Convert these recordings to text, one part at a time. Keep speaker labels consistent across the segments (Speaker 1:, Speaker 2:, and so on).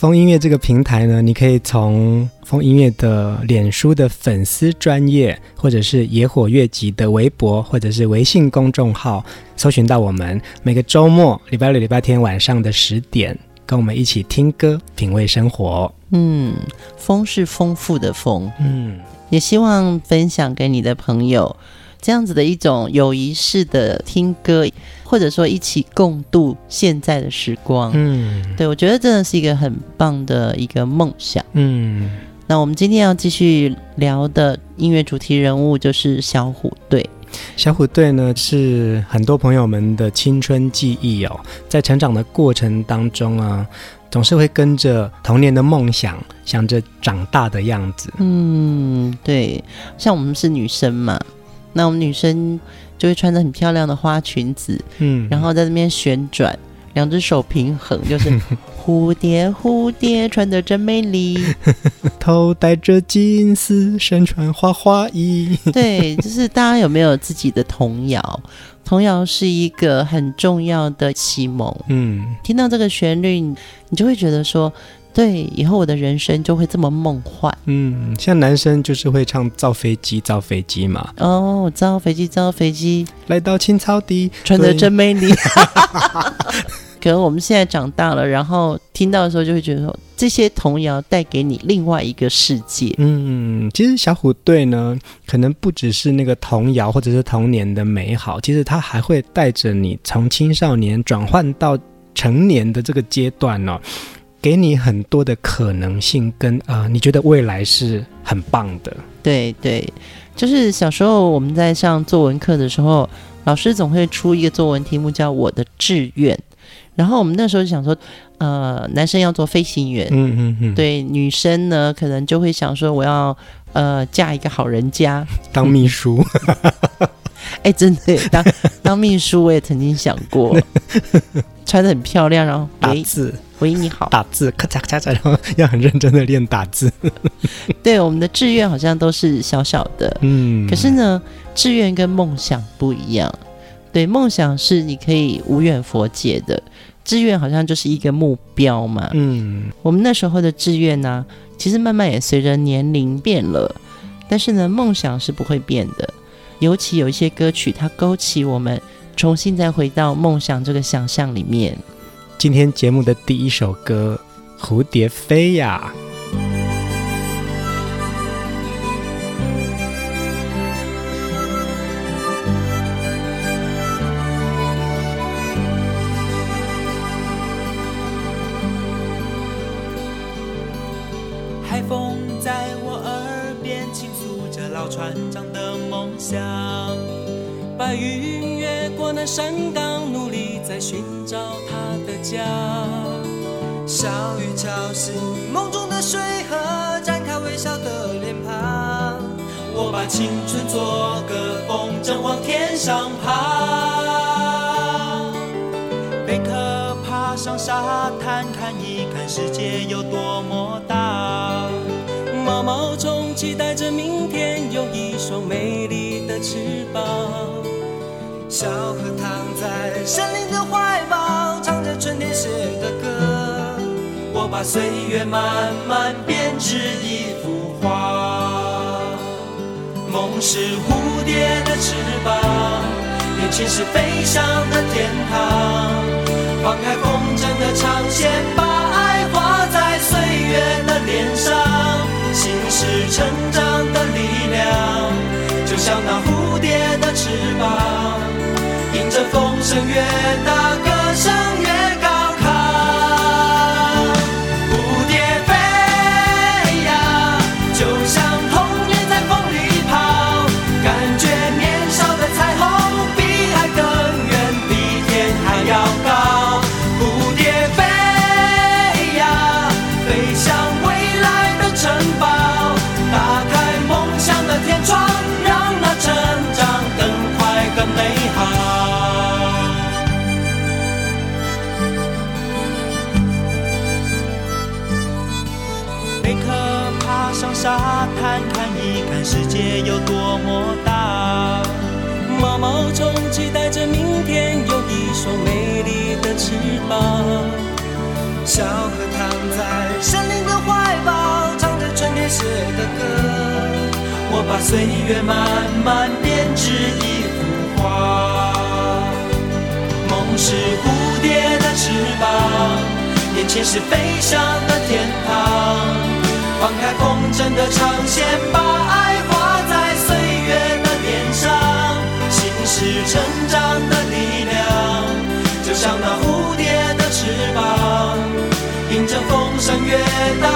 Speaker 1: 疯音乐这个平台呢，你可以从风音乐的脸书的粉丝专业，或者是野火乐集的微博，或者是微信公众号，搜寻到我们。每个周末，礼拜六、礼拜天晚上的十点，跟我们一起听歌，品味生活。
Speaker 2: 嗯，风是丰富的风。
Speaker 1: 嗯，
Speaker 2: 也希望分享给你的朋友。这样子的一种友谊式的听歌，或者说一起共度现在的时光，
Speaker 1: 嗯，
Speaker 2: 对，我觉得真的是一个很棒的一个梦想，
Speaker 1: 嗯。
Speaker 2: 那我们今天要继续聊的音乐主题人物就是小虎队。
Speaker 1: 小虎队呢，是很多朋友们的青春记忆哦，在成长的过程当中啊，总是会跟着童年的梦想，想着长大的样子。
Speaker 2: 嗯，对，像我们是女生嘛。那我们女生就会穿着很漂亮的花裙子，
Speaker 1: 嗯，
Speaker 2: 然后在那边旋转，两只手平衡，就是 蝴蝶蝴蝶穿的真美丽，
Speaker 1: 头戴着金丝，身穿花花衣。
Speaker 2: 对，就是大家有没有自己的童谣？童谣是一个很重要的启蒙。
Speaker 1: 嗯，
Speaker 2: 听到这个旋律，你就会觉得说。对，以后我的人生就会这么梦幻。嗯，
Speaker 1: 像男生就是会唱造飞机，造飞机嘛。
Speaker 2: 哦，造飞机，造飞机，
Speaker 1: 来到青草地，
Speaker 2: 穿的真美丽。可能我们现在长大了，然后听到的时候就会觉得说，这些童谣带给你另外一个世界。
Speaker 1: 嗯，其实小虎队呢，可能不只是那个童谣或者是童年的美好，其实它还会带着你从青少年转换到成年的这个阶段哦。给你很多的可能性跟，跟、呃、啊，你觉得未来是很棒的。
Speaker 2: 对对，就是小时候我们在上作文课的时候，老师总会出一个作文题目叫“我的志愿”，然后我们那时候就想说，呃，男生要做飞行员，
Speaker 1: 嗯嗯嗯，对，
Speaker 2: 女生呢可能就会想说，我要呃嫁一个好人家，
Speaker 1: 当秘书。
Speaker 2: 哎，真的，当当秘书我也曾经想过，穿得很漂亮，然后
Speaker 1: 打字。
Speaker 2: 喂，你好。
Speaker 1: 打字，咔嚓咔嚓，然后要很认真的练打字。
Speaker 2: 对，我们的志愿好像都是小小的，嗯。可是呢，志愿跟梦想不一样。对，梦想是你可以无远佛界的，志愿好像就是一个目标嘛。嗯。我们那时候的志愿呢，其实慢慢也随着年龄变了，但是呢，梦想是不会变的。尤其有一些歌曲，它勾起我们重新再回到梦想这个想象里面。
Speaker 1: 今天节目的第一首歌《蝴蝶飞呀》。
Speaker 3: 把青春做个风筝往天上爬。贝壳爬上沙滩，看一看世界有多么大。毛毛虫期待着明天有一双美丽的翅膀。小河躺在森林的怀抱。唱着春天写的歌，我把岁月慢慢编织一是蝴蝶的翅膀，年轻是飞翔的天堂。放开风筝的长线，把爱画在岁月的脸上。心是成长的力量，就像那蝴蝶的翅膀。迎着风声越大，世界有多么大。毛毛虫期待着明天有一双美丽的翅膀。小河躺在森林的怀抱，唱着春天写的歌。我把岁月慢慢编织一幅画。梦是蝴蝶的翅膀。眼前是飞翔的天堂，放开风筝的长线，把爱画在岁月的脸上。心是成长的力量，就像那蝴蝶的翅膀，迎着风声越大，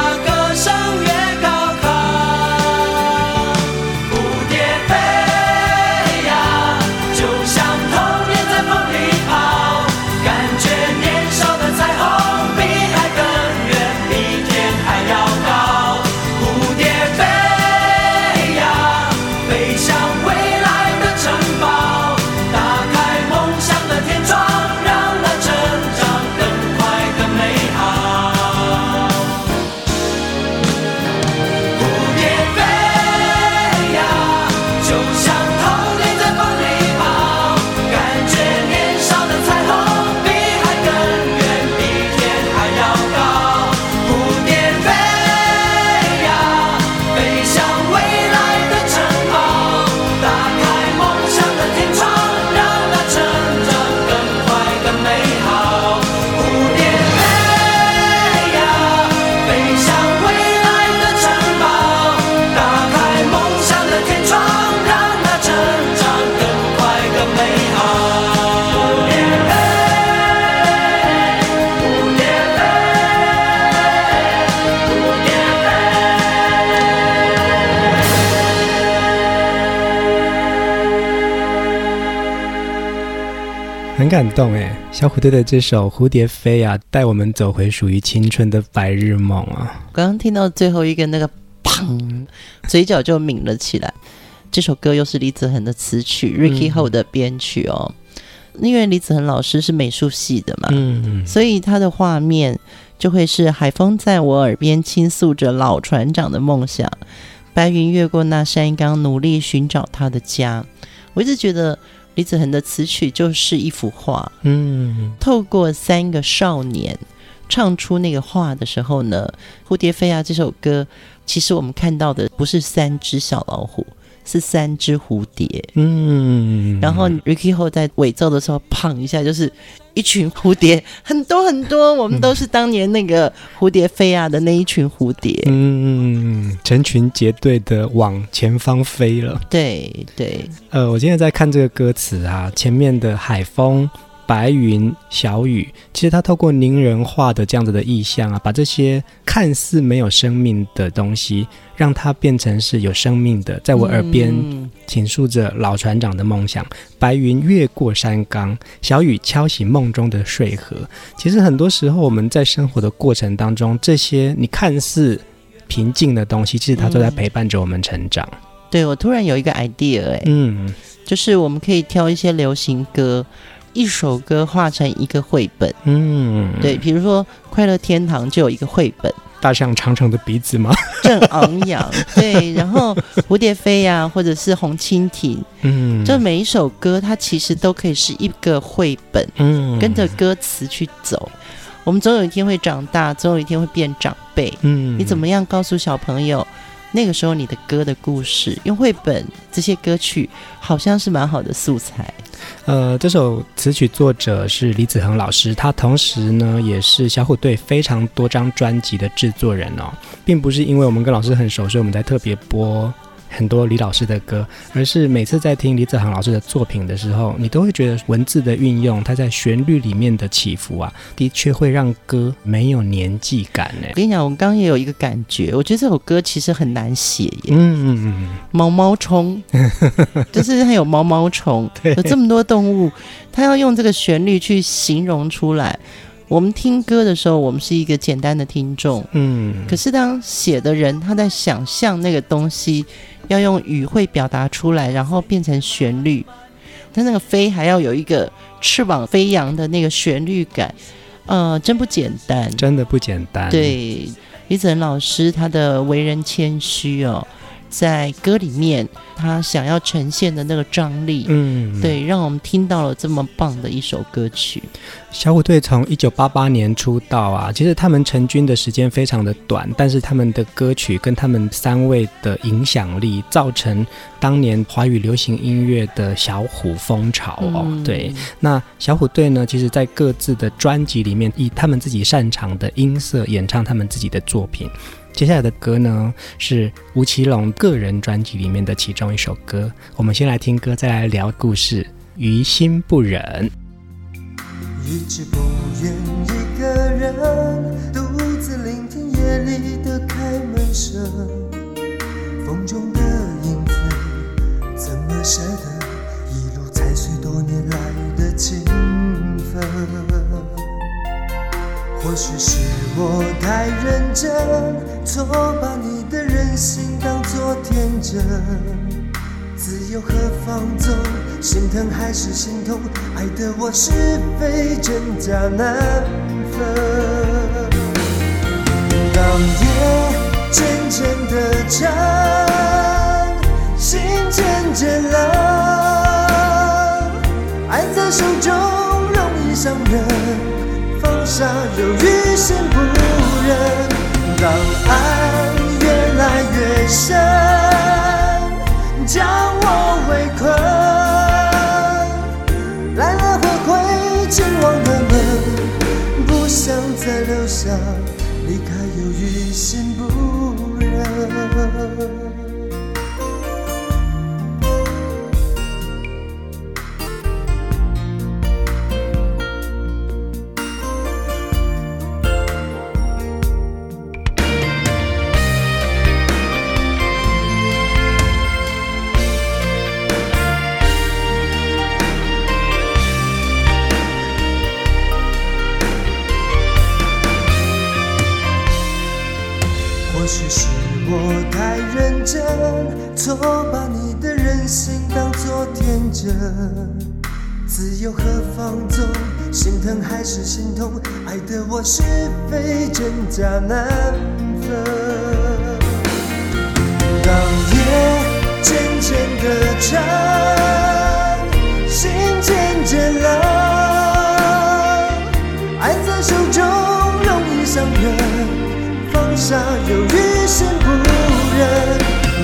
Speaker 1: 很感动哎，小虎队的这首《蝴蝶飞》啊，带我们走回属于青春的白日梦啊！
Speaker 2: 刚刚听到最后一个那个砰，嘴角就抿了起来。这首歌又是李子恒的词曲，Ricky Ho 的编曲哦。嗯、因为李子恒老师是美术系的嘛，嗯，所以他的画面就会是海风在我耳边倾诉着老船长的梦想，白云越过那山岗，努力寻找他的家。我一直觉得。李子恒的词曲就是一幅画，嗯，透过三个少年唱出那个画的时候呢，《蝴蝶飞》啊这首歌，其实我们看到的不是三只小老虎，是三只蝴蝶，嗯，然后 Ricky Ho 在尾奏的时候，砰一下就是。一群蝴蝶，很多很多，我们都是当年那个蝴蝶飞啊的那一群蝴蝶，
Speaker 1: 嗯，成群结队的往前方飞了。
Speaker 2: 对对，
Speaker 1: 呃，我今天在看这个歌词啊，前面的海风。白云、小雨，其实它透过拟人化的这样子的意象啊，把这些看似没有生命的东西，让它变成是有生命的，在我耳边倾诉着老船长的梦想。白云越过山岗，小雨敲醒梦中的睡河。其实很多时候我们在生活的过程当中，这些你看似平静的东西，其实它都在陪伴着我们成长。
Speaker 2: 嗯、对，我突然有一个 idea，哎，嗯，就是我们可以挑一些流行歌。一首歌画成一个绘本，嗯，对，比如说《快乐天堂》就有一个绘本，
Speaker 1: 大象长长的鼻子吗？
Speaker 2: 正昂扬，对，然后蝴蝶飞呀、啊，或者是红蜻蜓，嗯，这每一首歌它其实都可以是一个绘本，嗯，跟着歌词去走。我们总有一天会长大，总有一天会变长辈，嗯，你怎么样告诉小朋友？那个时候，你的歌的故事用绘本这些歌曲，好像是蛮好的素材。
Speaker 1: 呃，这首词曲作者是李子恒老师，他同时呢也是小虎队非常多张专辑的制作人哦，并不是因为我们跟老师很熟，所以我们在特别播很多李老师的歌，而是每次在听李子航老师的作品的时候，你都会觉得文字的运用，它在旋律里面的起伏啊，的确会让歌没有年纪感呢。
Speaker 2: 我跟你讲，我刚刚也有一个感觉，我觉得这首歌其实很难写耶。
Speaker 1: 嗯嗯嗯，
Speaker 2: 毛毛虫，就是它有毛毛虫，有这么多动物，它要用这个旋律去形容出来。我们听歌的时候，我们是一个简单的听众，
Speaker 1: 嗯。
Speaker 2: 可是当写的人他在想象那个东西，要用语汇表达出来，然后变成旋律，他那个飞还要有一个翅膀飞扬的那个旋律感，呃，真不简单，
Speaker 1: 真的不简单。
Speaker 2: 对，李子恒老师他的为人谦虚哦。在歌里面，他想要呈现的那个张力，
Speaker 1: 嗯，
Speaker 2: 对，让我们听到了这么棒的一首歌曲。
Speaker 1: 小虎队从一九八八年出道啊，其实他们成军的时间非常的短，但是他们的歌曲跟他们三位的影响力，造成当年华语流行音乐的小虎风潮哦。嗯、对，那小虎队呢，其实在各自的专辑里面，以他们自己擅长的音色演唱他们自己的作品。接下来的歌呢，是吴奇隆个人专辑里面的其中一首歌。我们先来听歌，再来聊故事。于心不忍，
Speaker 4: 一直不愿一个人独自聆听夜里的开门声，风中的影子，怎么舍得一路踩碎多年来的情分？或许是我太认真，错把你的任性当作天真。自由和放纵，心疼还是心痛，爱的我是非真假难分。当夜渐渐的长，心渐渐冷，爱在手中容易伤人。下犹豫，心不忍。当爱越来越深，将我围困。来来回回，紧望的门，不想再留下，离开犹豫，心不忍。我太认真错把你的任性当作天真，自由和放纵，心疼还是心痛，爱的我是非真假难分。当夜渐渐的长，心渐渐冷，爱在手中容易伤人，放下犹豫，心不忍。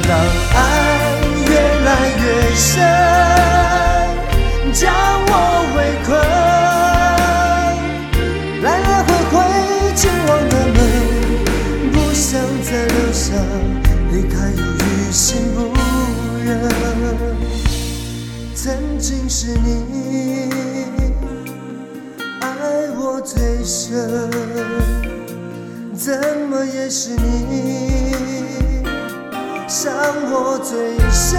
Speaker 4: 当爱越来越深，将我围困，来来回回，紧望的门，不想再留下，离开又于，心不忍。曾经是你爱我最深，怎么也是你。伤我最深。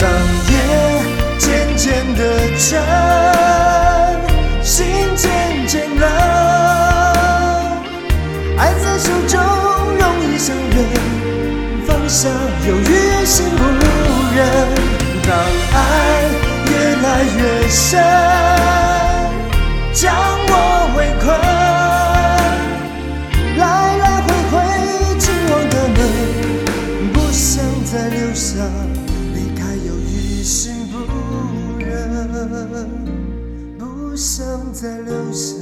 Speaker 4: 当夜渐渐的长，心渐渐冷，爱在手中容易伤人，放下犹豫，心不忍。当爱越来越深，再留下，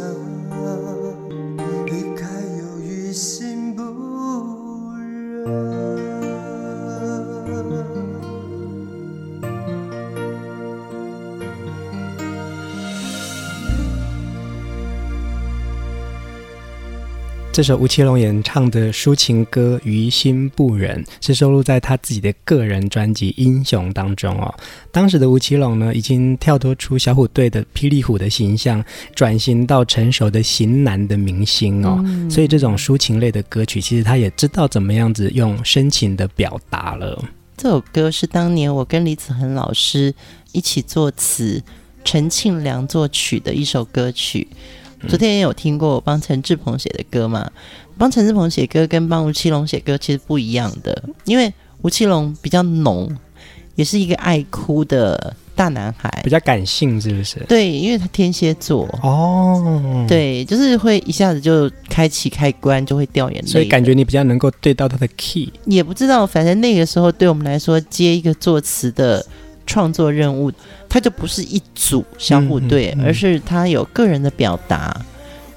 Speaker 1: 这首吴奇隆演唱的抒情歌《于心不忍》是收录在他自己的个人专辑《英雄》当中哦。当时的吴奇隆呢，已经跳脱出小虎队的霹雳虎的形象，转型到成熟的型男的明星哦。嗯、所以这种抒情类的歌曲，其实他也知道怎么样子用深情的表达了。
Speaker 2: 这首歌是当年我跟李子恒老师一起作词，陈庆良作曲的一首歌曲。昨天也有听过我帮陈志鹏写的歌嘛？帮陈志鹏写歌跟帮吴奇隆写歌其实不一样的，因为吴奇隆比较浓，也是一个爱哭的大男孩，
Speaker 1: 比较感性，是不是？
Speaker 2: 对，因为他天蝎座
Speaker 1: 哦，
Speaker 2: 对，就是会一下子就开启开关，就会掉眼泪，
Speaker 1: 所以感觉你比较能够对到他的 key。
Speaker 2: 也不知道，反正那个时候对我们来说，接一个作词的创作任务。它就不是一组相互对，嗯嗯嗯、而是他有个人的表达。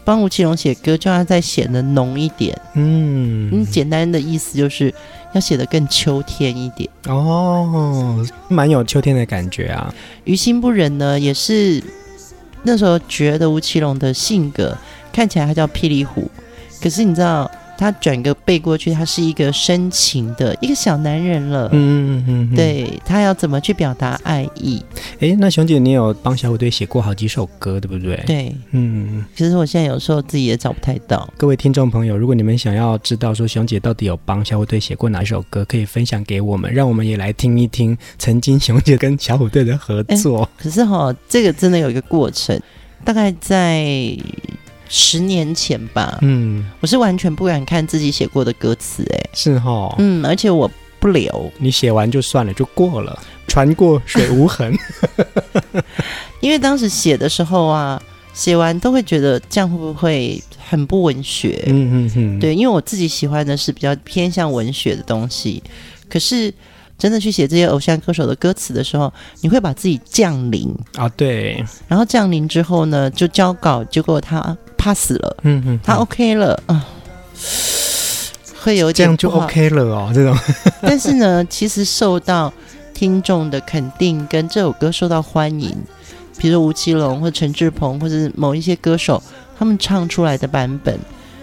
Speaker 2: 帮吴奇隆写歌，就要再写的浓一点。嗯，嗯，简单的意思就是要写的更秋天一点。
Speaker 1: 哦，蛮有秋天的感觉啊。
Speaker 2: 于心不忍呢，也是那时候觉得吴奇隆的性格看起来他叫霹雳虎，可是你知道。他转个背过去，他是一个深情的一个小男人了。嗯嗯嗯，对，他要怎么去表达爱意？
Speaker 1: 哎，那熊姐，你有帮小虎队写过好几首歌，对不对？
Speaker 2: 对，嗯。其实我现在有时候自己也找不太到。
Speaker 1: 各位听众朋友，如果你们想要知道说熊姐到底有帮小虎队写过哪首歌，可以分享给我们，让我们也来听一听曾经熊姐跟小虎队的合作。
Speaker 2: 可是哈、哦，这个真的有一个过程，大概在。十年前吧，嗯，我是完全不敢看自己写过的歌词，哎，
Speaker 1: 是哈、哦，
Speaker 2: 嗯，而且我不留，
Speaker 1: 你写完就算了，就过了，船过水无痕。
Speaker 2: 因为当时写的时候啊，写完都会觉得这样会不会很不文学？嗯嗯嗯，对，因为我自己喜欢的是比较偏向文学的东西，可是真的去写这些偶像歌手的歌词的时候，你会把自己降临。
Speaker 1: 啊，对，
Speaker 2: 然后降临之后呢，就交稿，结果他。怕死了，嗯嗯，他 OK 了啊，会有点
Speaker 1: 这样就 OK 了哦，这种。
Speaker 2: 但是呢，其实受到听众的肯定，跟这首歌受到欢迎，比如说吴奇隆或陈志鹏，或者是某一些歌手，他们唱出来的版本，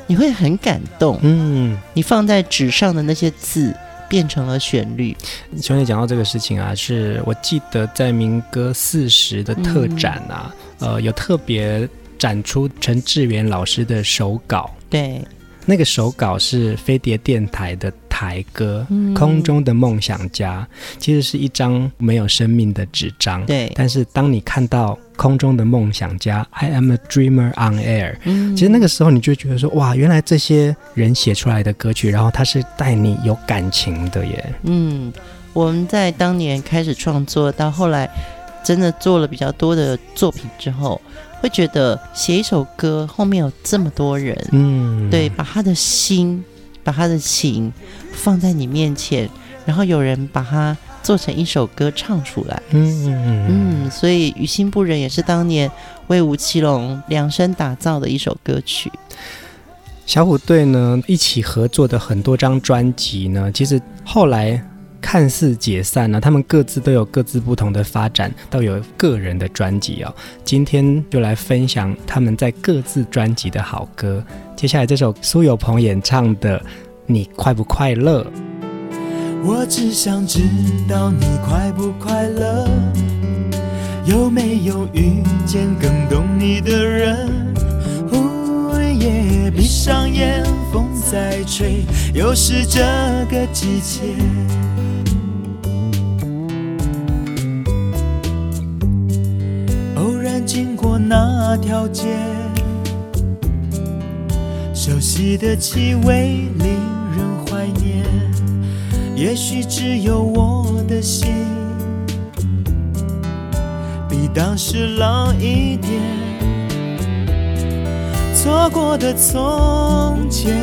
Speaker 2: 你会很感动。嗯，你放在纸上的那些字变成了旋律。
Speaker 1: 兄弟讲到这个事情啊，是我记得在民歌四十的特展啊，嗯、呃，有特别。展出陈志远老师的手稿，
Speaker 2: 对，
Speaker 1: 那个手稿是飞碟电台的台歌《嗯、空中的梦想家》，其实是一张没有生命的纸张，
Speaker 2: 对。
Speaker 1: 但是当你看到《空中的梦想家》，I am a dreamer on air，嗯，其实那个时候你就觉得说，哇，原来这些人写出来的歌曲，然后他是带你有感情的耶。
Speaker 2: 嗯，我们在当年开始创作，到后来真的做了比较多的作品之后。会觉得写一首歌后面有这么多人，嗯，对，把他的心、把他的情放在你面前，然后有人把它做成一首歌唱出来，嗯嗯嗯，所以《于心不忍》也是当年为吴奇隆量身打造的一首歌曲。
Speaker 1: 小虎队呢，一起合作的很多张专辑呢，其实后来。看似解散了，他们各自都有各自不同的发展，都有个人的专辑哦。今天就来分享他们在各自专辑的好歌。接下来这首苏有朋演唱的《你快不快乐》。
Speaker 5: 我只想知道你快不快乐，有没有遇见更懂你的人？哦耶，闭上眼，风在吹，又是这个季节。过那条街，熟悉的气味令人怀念。也许只有我的心比当时老一点。错过的从前，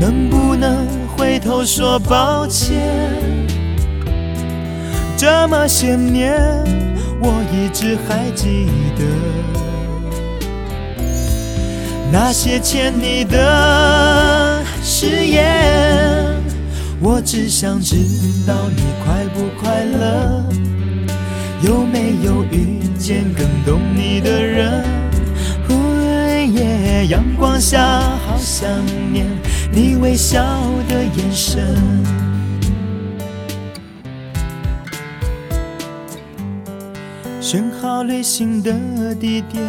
Speaker 5: 能不能回头说抱歉？这么些年。我一直还记得那些欠你的誓言，我只想知道你快不快乐，有没有遇见更懂你的人？哦耶，阳光下，好想念你微笑的眼神。选好旅行的地点，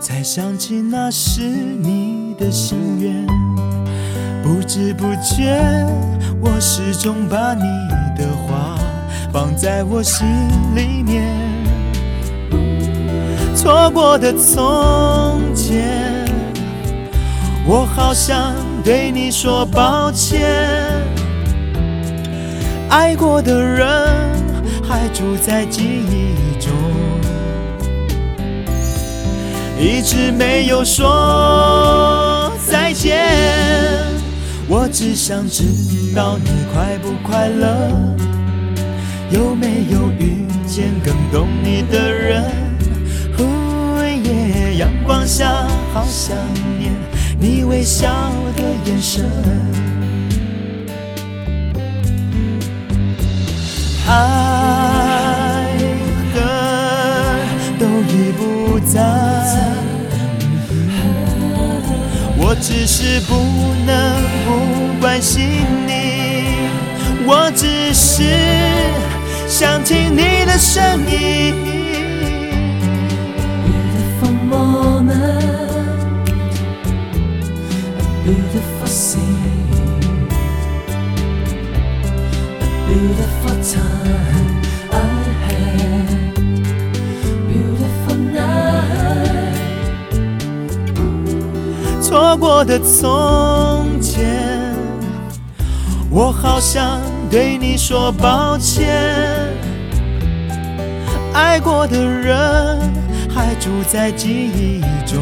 Speaker 5: 才想起那是你的心愿。不知不觉，我始终把你的话放在我心里面。错过的从前，我好想对你说抱歉。爱过的人还住在记忆中，一直没有说再见。我只想知道你快不快乐，有没有遇见更懂你的人。阳光下，好想念你微笑的眼神。啊在，我只是不能不关心你，我只是想听你的声音。错过的从前，我好想对你说抱歉。爱过的人还住在记忆中，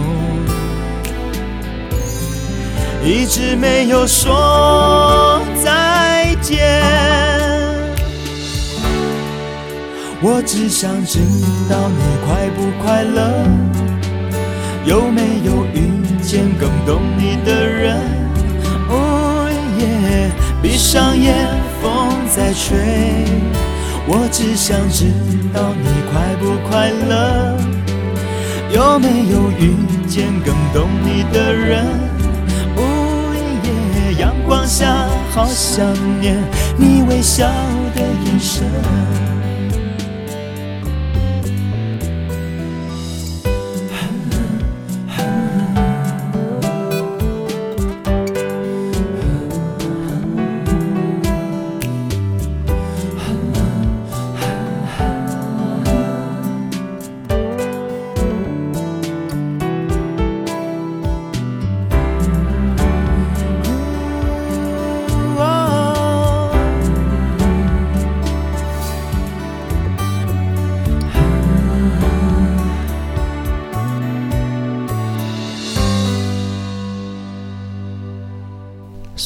Speaker 5: 一直没有说再见。我只想知道你快不快乐，有没有遇见更懂你的人？哦耶，闭上眼，风在吹。我只想知道你快不快乐，有没有遇见更懂你的人？哦耶，阳光下，好想念你微笑的眼神。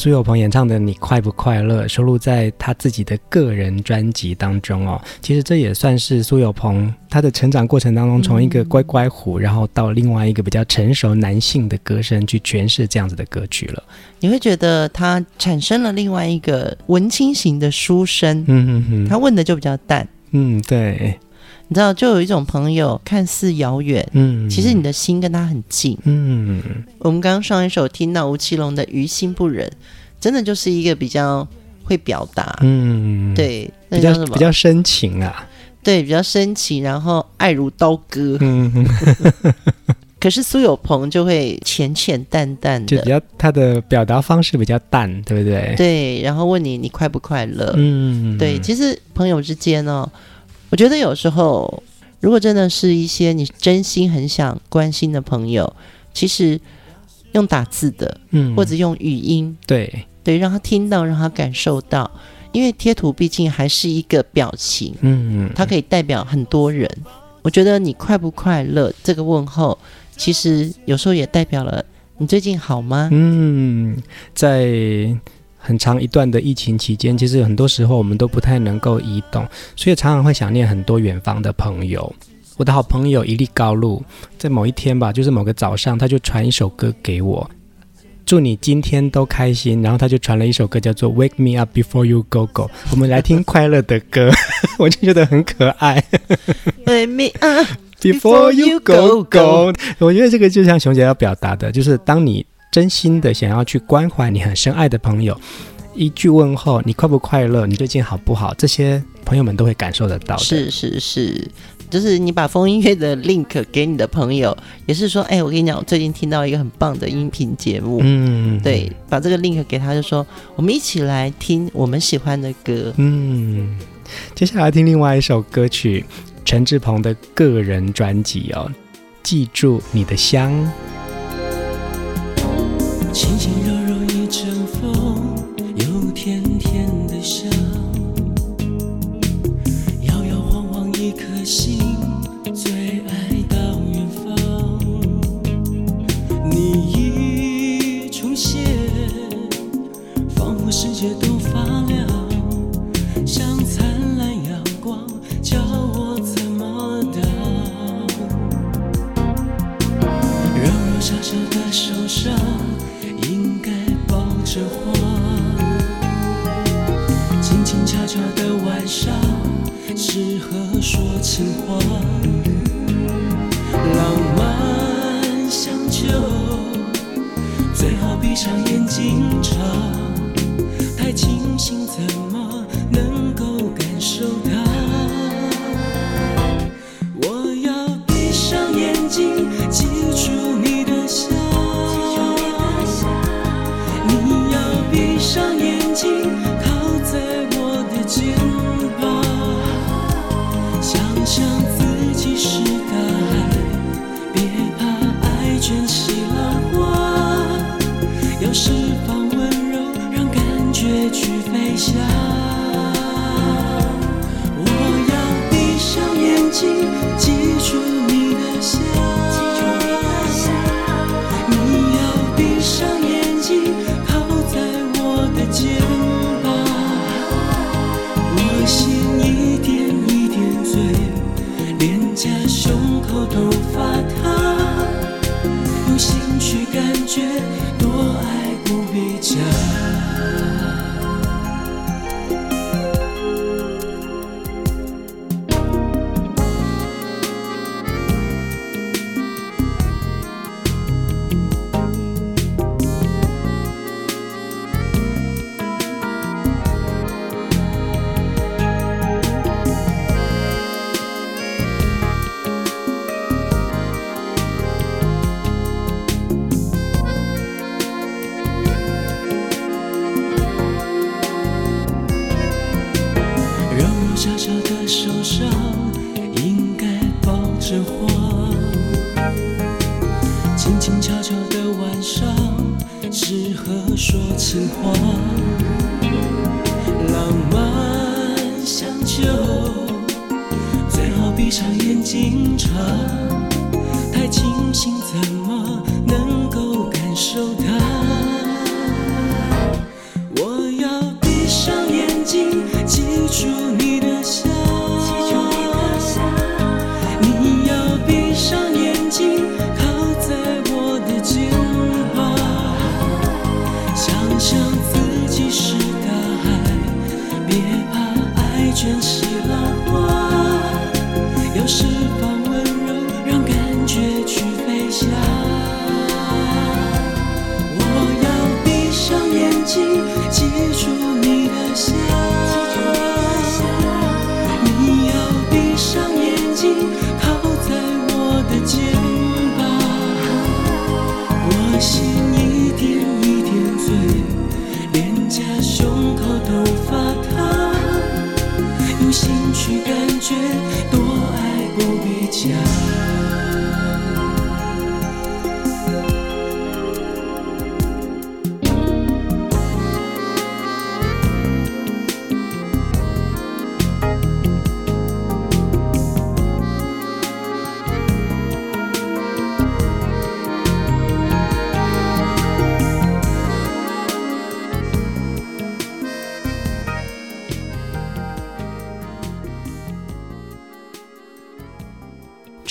Speaker 1: 苏有朋演唱的《你快不快乐》收录在他自己的个人专辑当中哦。其实这也算是苏有朋他的成长过程当中，从一个乖乖虎，然后到另外一个比较成熟男性的歌声去诠释这样子的歌曲了。
Speaker 2: 你会觉得他产生了另外一个文青型的书生，嗯嗯嗯，他问的就比较淡，
Speaker 1: 嗯，对。
Speaker 2: 你知道，就有一种朋友看似遥远，嗯，其实你的心跟他很近，嗯。我们刚刚上一首听到吴奇隆的《于心不忍》，真的就是一个比较会表达，嗯，对，那叫什么？
Speaker 1: 比较比较深情啊，
Speaker 2: 对，比较深情，然后爱如刀割，嗯。可是苏有朋就会浅浅淡淡的，
Speaker 1: 就比较他的表达方式比较淡，对不对？
Speaker 2: 对，然后问你你快不快乐？嗯，对，其实朋友之间呢、哦。我觉得有时候，如果真的是一些你真心很想关心的朋友，其实用打字的，嗯，或者用语音，
Speaker 1: 对
Speaker 2: 对，让他听到，让他感受到，因为贴图毕竟还是一个表情，嗯，它可以代表很多人。我觉得你快不快乐这个问候，其实有时候也代表了你最近好吗？
Speaker 1: 嗯，在。很长一段的疫情期间，其实很多时候我们都不太能够移动，所以常常会想念很多远方的朋友。我的好朋友一粒高露，在某一天吧，就是某个早上，他就传一首歌给我，祝你今天都开心。然后他就传了一首歌，叫做《Wake Me Up Before You Go Go》，我们来听快乐的歌，我就觉得很可爱。
Speaker 2: Wake me up。
Speaker 1: Before you go go，我觉得这个就像熊姐要表达的，就是当你真心的想要去关怀你很深爱的朋友，一句问候，你快不快乐？你最近好不好？这些朋友们都会感受得到的。
Speaker 2: 是是是，就是你把风音乐的 link 给你的朋友，也是说，哎，我跟你讲，我最近听到一个很棒的音频节目，嗯，对，把这个 link 给他，就说我们一起来听我们喜欢的歌。
Speaker 1: 嗯，接下来听另外一首歌曲。陈志鹏的个人专辑哦，记住你的香。
Speaker 3: 轻轻柔柔情话，口头。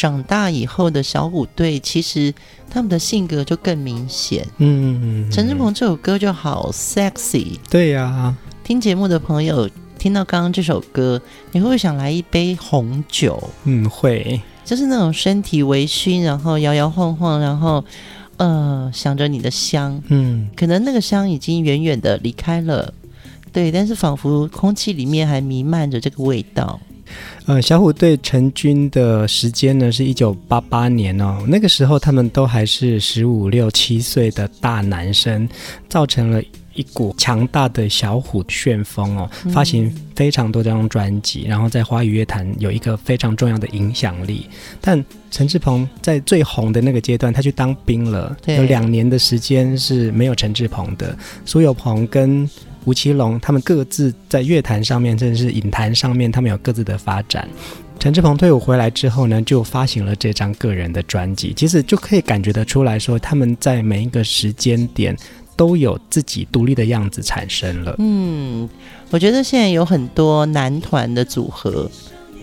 Speaker 2: 长大以后的小虎队，其实他们的性格就更明显。嗯，陈志鹏这首歌就好 sexy。
Speaker 1: 对呀、啊，
Speaker 2: 听节目的朋友听到刚刚这首歌，你会不会想来一杯红酒？
Speaker 1: 嗯，会。
Speaker 2: 就是那种身体微醺，然后摇摇晃晃，然后呃想着你的香，嗯，可能那个香已经远远的离开了，对，但是仿佛空气里面还弥漫着这个味道。
Speaker 1: 呃，小虎队成军的时间呢是一九八八年哦，那个时候他们都还是十五六七岁的大男生，造成了。一股强大的小虎旋风哦，发行非常多张专辑，嗯、然后在华语乐坛有一个非常重要的影响力。但陈志朋在最红的那个阶段，他去当兵了，有两年的时间是没有陈志朋的。苏有朋跟吴奇隆他们各自在乐坛上面，甚至是影坛上面，他们有各自的发展。陈志鹏退伍回来之后呢，就发行了这张个人的专辑，其实就可以感觉得出来说，他们在每一个时间点。都有自己独立的样子产生了。
Speaker 2: 嗯，我觉得现在有很多男团的组合，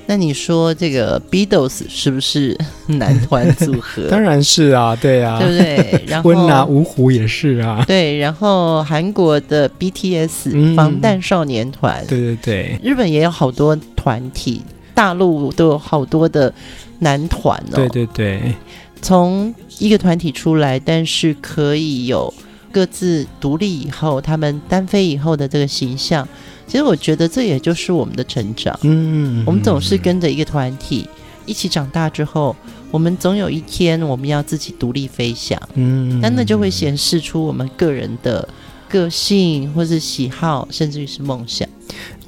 Speaker 2: 那你说这个 Beatles 是不是 男团组合？
Speaker 1: 当然是啊，对啊，
Speaker 2: 对不对？然后
Speaker 1: 温拿五虎也是啊，
Speaker 2: 对。然后韩国的 BTS、嗯、防弹少年团，
Speaker 1: 对对对，
Speaker 2: 日本也有好多团体，大陆都有好多的男团哦。
Speaker 1: 对对对，
Speaker 2: 从一个团体出来，但是可以有。各自独立以后，他们单飞以后的这个形象，其实我觉得这也就是我们的成长。嗯，我们总是跟着一个团体一起长大之后，我们总有一天我们要自己独立飞翔。嗯，但那就会显示出我们个人的个性，或是喜好，甚至于是梦想。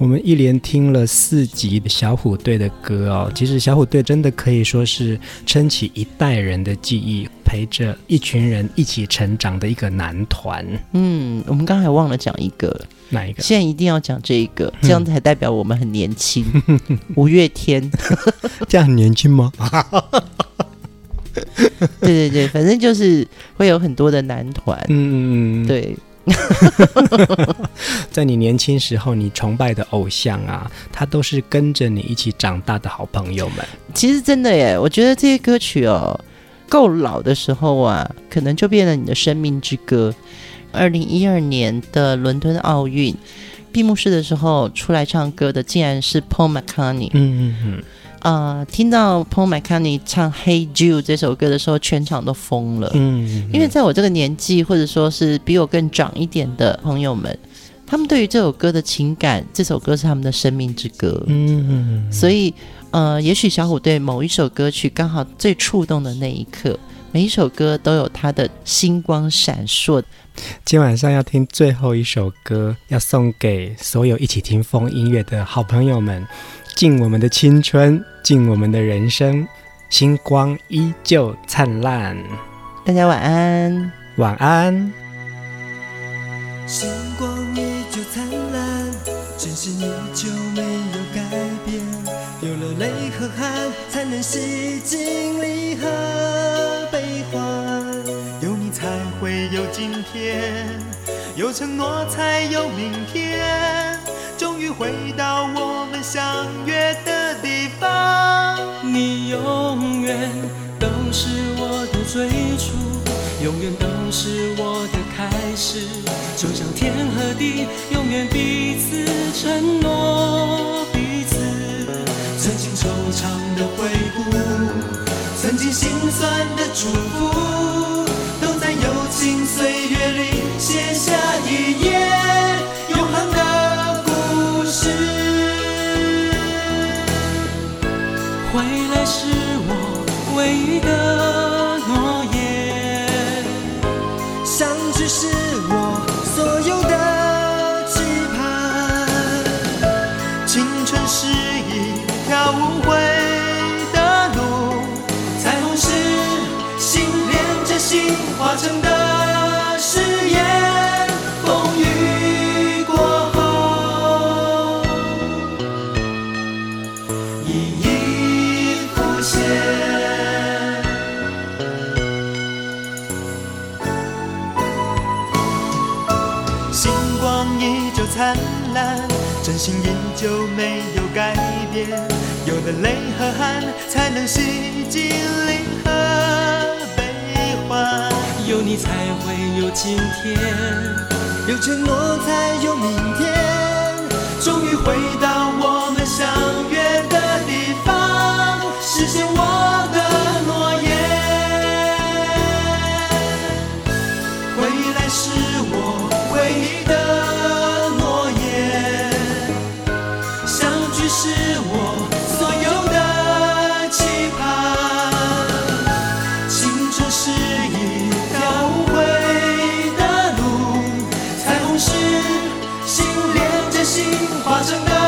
Speaker 1: 我们一连听了四集小虎队的歌哦，其实小虎队真的可以说是撑起一代人的记忆，陪着一群人一起成长的一个男团。
Speaker 2: 嗯，我们刚才忘了讲一个，
Speaker 1: 哪一个？
Speaker 2: 现在一定要讲这一个，这样才代表我们很年轻。嗯、五月天，
Speaker 1: 这样很年轻吗？
Speaker 2: 对对对，反正就是会有很多的男团。嗯，对。
Speaker 1: 在你年轻时候，你崇拜的偶像啊，他都是跟着你一起长大的好朋友们。
Speaker 2: 其实真的耶，我觉得这些歌曲哦，够老的时候啊，可能就变了你的生命之歌。二零一二年的伦敦奥运闭幕式的时候，出来唱歌的竟然是 Paul McCartney。嗯嗯嗯。呃，听到 Paul McCartney 唱《Hey Jude》这首歌的时候，全场都疯了。嗯，嗯，因为在我这个年纪，或者说是比我更长一点的朋友们，他们对于这首歌的情感，这首歌是他们的生命之歌。嗯，嗯，嗯，所以，呃，也许小虎队某一首歌曲刚好最触动的那一刻，每一首歌都有它的星光闪烁。
Speaker 1: 今晚上要听最后一首歌，要送给所有一起听风音乐的好朋友们。敬我们的青春，敬我们的人生，星光依旧灿烂。
Speaker 2: 大家晚安，
Speaker 1: 晚安。
Speaker 4: 星光依旧灿烂，真心依旧没有改变。有了泪和汗，才能洗净离合悲欢。有你才会有今天，有承诺才有明天。终于回到我们相约的地方。
Speaker 3: 你永远都是我的最初，永远都是我的开始。就像天和地，永远彼此承诺彼此。曾经惆怅的回顾，曾经心酸的祝福，有
Speaker 4: 没有改变，有的泪和汗，才能洗净离合悲欢。
Speaker 3: 有你才会有今天，
Speaker 4: 有承诺才有明天。终于回到发生的。